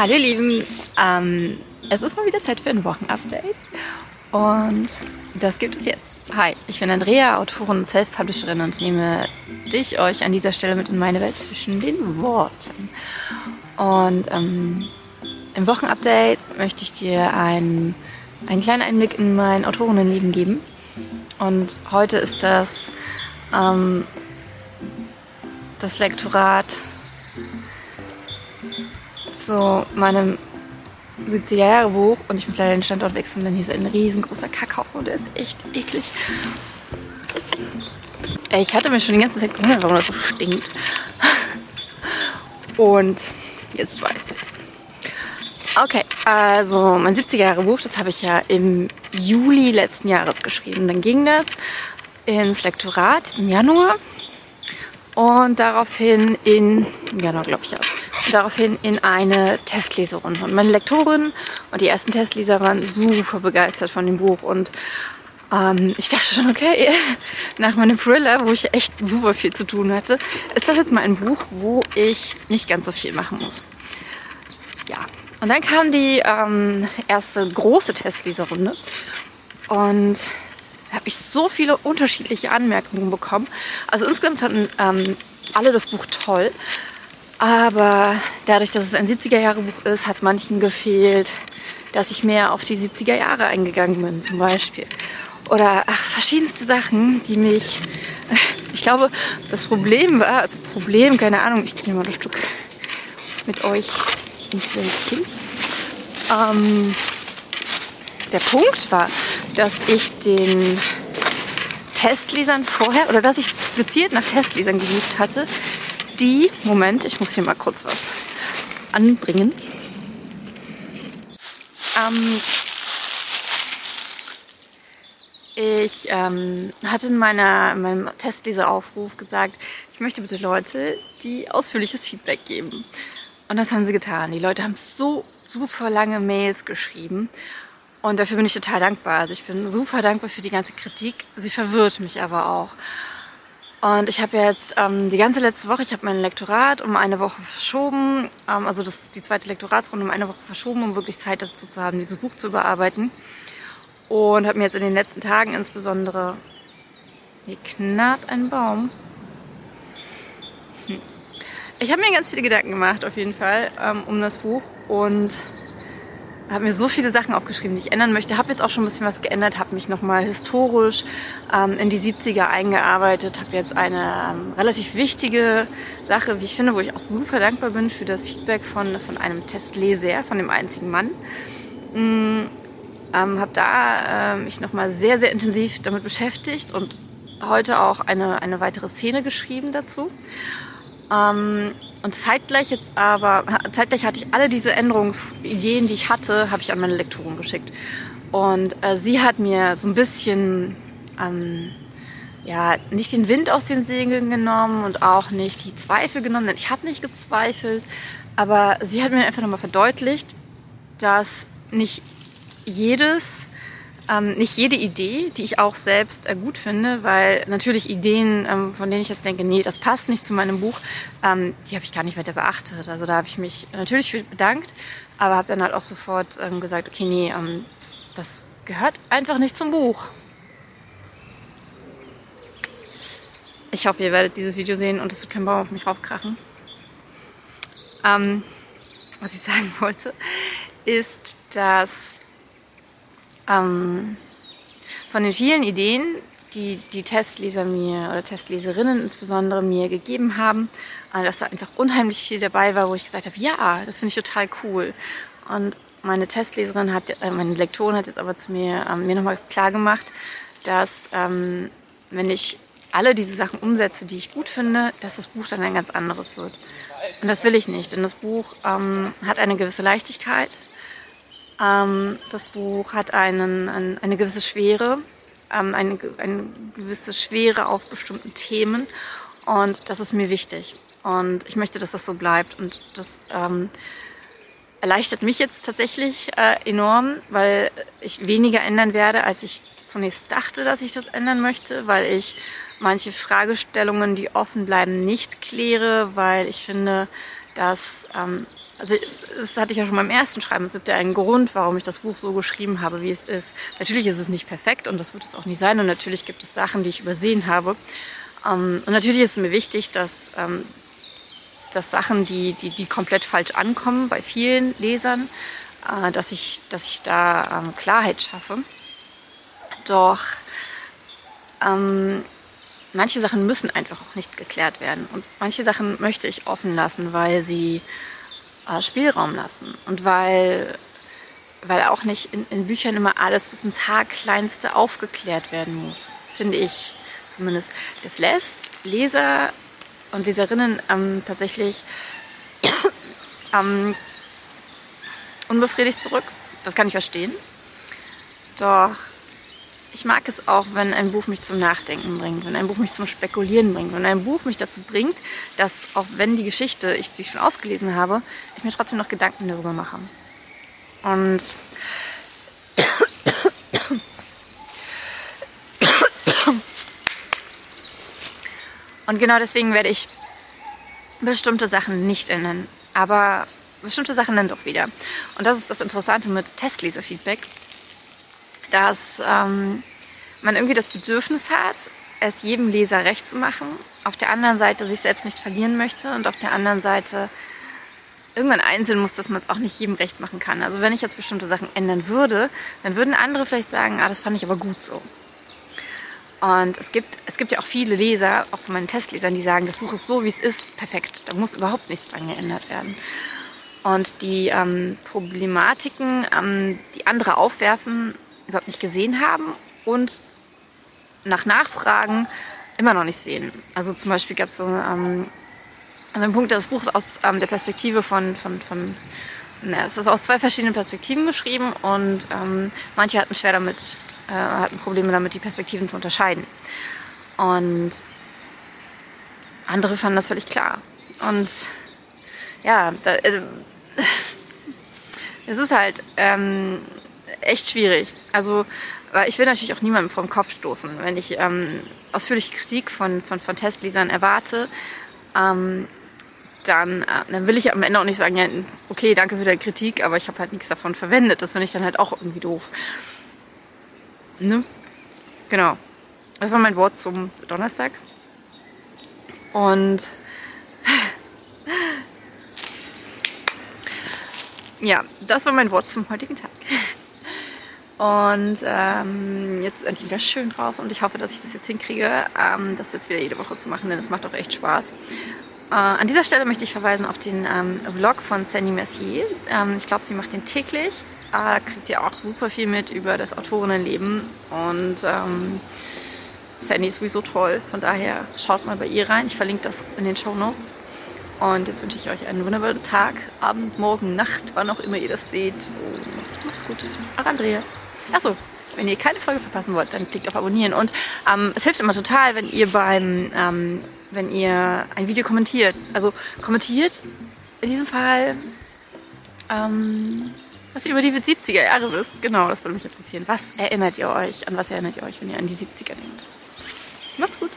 Hallo ihr Lieben, ähm, es ist mal wieder Zeit für ein Wochenupdate und das gibt es jetzt. Hi, ich bin Andrea, Autorin und Self-Publisherin und nehme dich, euch an dieser Stelle mit in meine Welt zwischen den Worten. Und ähm, im Wochenupdate möchte ich dir einen, einen kleinen Einblick in mein Autorinnenleben geben. Und heute ist das ähm, das Lektorat zu meinem 70er Jahre Buch und ich muss leider den Standort wechseln, denn hier ist ein riesengroßer Kackhaufen und der ist echt eklig. Ich hatte mir schon die ganze Zeit gewundert, warum das so stinkt. Und jetzt weiß ich es. Okay, also mein 70er Jahre Buch, das habe ich ja im Juli letzten Jahres geschrieben. Dann ging das ins Lektorat im Januar und daraufhin in, im Januar glaube ich auch, daraufhin in eine Testleserunde. Und meine Lektorin und die ersten Testleser waren super begeistert von dem Buch und ähm, ich dachte schon, okay, nach meinem Thriller, wo ich echt super viel zu tun hatte, ist das jetzt mal ein Buch, wo ich nicht ganz so viel machen muss. Ja, und dann kam die ähm, erste große Testleserrunde und da habe ich so viele unterschiedliche Anmerkungen bekommen. Also insgesamt fanden ähm, alle das Buch toll. Aber dadurch, dass es ein 70er-Jahre-Buch ist, hat manchen gefehlt, dass ich mehr auf die 70er Jahre eingegangen bin, zum Beispiel. Oder ach, verschiedenste Sachen, die mich. Ich glaube, das Problem war, also Problem, keine Ahnung, ich gehe mal ein Stück mit euch ins Wäldchen. Ähm, der Punkt war, dass ich den Testlesern vorher, oder dass ich gezielt nach Testlesern gesucht hatte, die, Moment, ich muss hier mal kurz was anbringen. Ähm, ich ähm, hatte in, meiner, in meinem Testleseraufruf gesagt, ich möchte bitte Leute, die ausführliches Feedback geben. Und das haben sie getan. Die Leute haben so super lange Mails geschrieben. Und dafür bin ich total dankbar. Also ich bin super dankbar für die ganze Kritik. Sie verwirrt mich aber auch. Und ich habe jetzt ähm, die ganze letzte Woche, ich habe mein Lektorat um eine Woche verschoben, ähm, also das, die zweite Lektoratsrunde um eine Woche verschoben, um wirklich Zeit dazu zu haben, dieses Buch zu überarbeiten. Und habe mir jetzt in den letzten Tagen insbesondere... Hier knarrt ein Baum. Hm. Ich habe mir ganz viele Gedanken gemacht, auf jeden Fall, ähm, um das Buch. Und habe mir so viele Sachen aufgeschrieben, die ich ändern möchte. Habe jetzt auch schon ein bisschen was geändert, habe mich nochmal historisch ähm, in die 70er eingearbeitet, habe jetzt eine ähm, relativ wichtige Sache, wie ich finde, wo ich auch super dankbar bin für das Feedback von, von einem Testleser, von dem einzigen Mann. Mm, ähm, habe da äh, mich nochmal sehr, sehr intensiv damit beschäftigt und heute auch eine, eine weitere Szene geschrieben dazu. Ähm, und zeitgleich jetzt aber, zeitgleich hatte ich alle diese Änderungsideen, die ich hatte, habe ich an meine Lektorin geschickt. Und äh, sie hat mir so ein bisschen, ähm, ja, nicht den Wind aus den Segeln genommen und auch nicht die Zweifel genommen, denn ich habe nicht gezweifelt. Aber sie hat mir einfach nochmal verdeutlicht, dass nicht jedes ähm, nicht jede Idee, die ich auch selbst äh, gut finde, weil natürlich Ideen, ähm, von denen ich jetzt denke, nee, das passt nicht zu meinem Buch, ähm, die habe ich gar nicht weiter beachtet. Also da habe ich mich natürlich für bedankt, aber habe dann halt auch sofort ähm, gesagt, okay, nee, ähm, das gehört einfach nicht zum Buch. Ich hoffe, ihr werdet dieses Video sehen und es wird kein Baum auf mich raufkrachen. Ähm, was ich sagen wollte, ist, dass ähm, von den vielen Ideen, die die Testleser mir oder Testleserinnen insbesondere mir gegeben haben, äh, dass da einfach unheimlich viel dabei war, wo ich gesagt habe, ja, das finde ich total cool. Und meine Testleserin hat, äh, meine Lektorin hat jetzt aber zu mir, ähm, mir nochmal klar gemacht, dass ähm, wenn ich alle diese Sachen umsetze, die ich gut finde, dass das Buch dann ein ganz anderes wird. Und das will ich nicht, denn das Buch ähm, hat eine gewisse Leichtigkeit, ähm, das Buch hat einen, ein, eine gewisse Schwere, ähm, eine, eine gewisse Schwere auf bestimmten Themen und das ist mir wichtig. Und ich möchte, dass das so bleibt und das ähm, erleichtert mich jetzt tatsächlich äh, enorm, weil ich weniger ändern werde, als ich zunächst dachte, dass ich das ändern möchte, weil ich manche Fragestellungen, die offen bleiben, nicht kläre, weil ich finde, dass, ähm, also das hatte ich ja schon beim ersten Schreiben, es gibt ja einen Grund, warum ich das Buch so geschrieben habe, wie es ist. Natürlich ist es nicht perfekt und das wird es auch nie sein und natürlich gibt es Sachen, die ich übersehen habe. Ähm, und natürlich ist es mir wichtig, dass, ähm, dass Sachen, die, die, die komplett falsch ankommen bei vielen Lesern, äh, dass, ich, dass ich da ähm, Klarheit schaffe. Doch ähm, manche Sachen müssen einfach auch nicht geklärt werden. Und manche Sachen möchte ich offen lassen, weil sie Spielraum lassen. Und weil, weil auch nicht in, in Büchern immer alles bis ins Haarkleinste aufgeklärt werden muss. Finde ich zumindest. Das lässt Leser und Leserinnen ähm, tatsächlich ähm, unbefriedigt zurück. Das kann ich verstehen. Doch ich mag es auch, wenn ein Buch mich zum Nachdenken bringt, wenn ein Buch mich zum Spekulieren bringt, wenn ein Buch mich dazu bringt, dass auch wenn die Geschichte, ich sie schon ausgelesen habe, ich mir trotzdem noch Gedanken darüber mache. Und Und genau deswegen werde ich bestimmte Sachen nicht ändern, aber bestimmte Sachen dann doch wieder. Und das ist das Interessante mit Testleserfeedback dass ähm, man irgendwie das Bedürfnis hat, es jedem Leser recht zu machen, auf der anderen Seite sich selbst nicht verlieren möchte und auf der anderen Seite irgendwann einsehen muss, dass man es auch nicht jedem recht machen kann. Also wenn ich jetzt bestimmte Sachen ändern würde, dann würden andere vielleicht sagen, ah, das fand ich aber gut so. Und es gibt, es gibt ja auch viele Leser, auch von meinen Testlesern, die sagen, das Buch ist so, wie es ist, perfekt. Da muss überhaupt nichts dran geändert werden. Und die ähm, Problematiken, ähm, die andere aufwerfen, überhaupt nicht gesehen haben und nach Nachfragen immer noch nicht sehen. Also zum Beispiel gab es so ähm, also ein Punkt des Buchs aus ähm, der Perspektive von, von, von na, es ist aus zwei verschiedenen Perspektiven geschrieben und ähm, manche hatten schwer damit, äh, hatten Probleme damit, die Perspektiven zu unterscheiden. Und andere fanden das völlig klar. Und ja, da, äh, es ist halt, ähm, echt schwierig. Also, ich will natürlich auch niemandem vom Kopf stoßen. Wenn ich ähm, ausführliche Kritik von, von, von Testlesern erwarte, ähm, dann, äh, dann will ich am Ende auch nicht sagen, ja, okay, danke für deine Kritik, aber ich habe halt nichts davon verwendet. Das finde ich dann halt auch irgendwie doof. Ne? Genau. Das war mein Wort zum Donnerstag. Und ja, das war mein Wort zum heutigen Tag. Und ähm, jetzt ist endlich wieder schön raus und ich hoffe, dass ich das jetzt hinkriege, ähm, das jetzt wieder jede Woche zu machen, denn es macht auch echt Spaß. Äh, an dieser Stelle möchte ich verweisen auf den ähm, Vlog von Sandy Mercier. Ähm, ich glaube, sie macht den täglich. Äh, da kriegt ihr auch super viel mit über das Autorinnenleben und ähm, Sandy ist sowieso toll. Von daher schaut mal bei ihr rein. Ich verlinke das in den Show Notes. Und jetzt wünsche ich euch einen wunderbaren Tag, Abend, Morgen, Nacht, wann auch immer ihr das seht. Und macht's gut. Auch Andrea. Achso, wenn ihr keine Folge verpassen wollt, dann klickt auf Abonnieren. Und ähm, es hilft immer total, wenn ihr beim, ähm, wenn ihr ein Video kommentiert. Also kommentiert in diesem Fall, ähm, was ihr über die 70er Jahre wisst. Genau, das würde mich interessieren. Was erinnert ihr euch? An was erinnert ihr euch, wenn ihr an die 70er denkt? Macht's gut.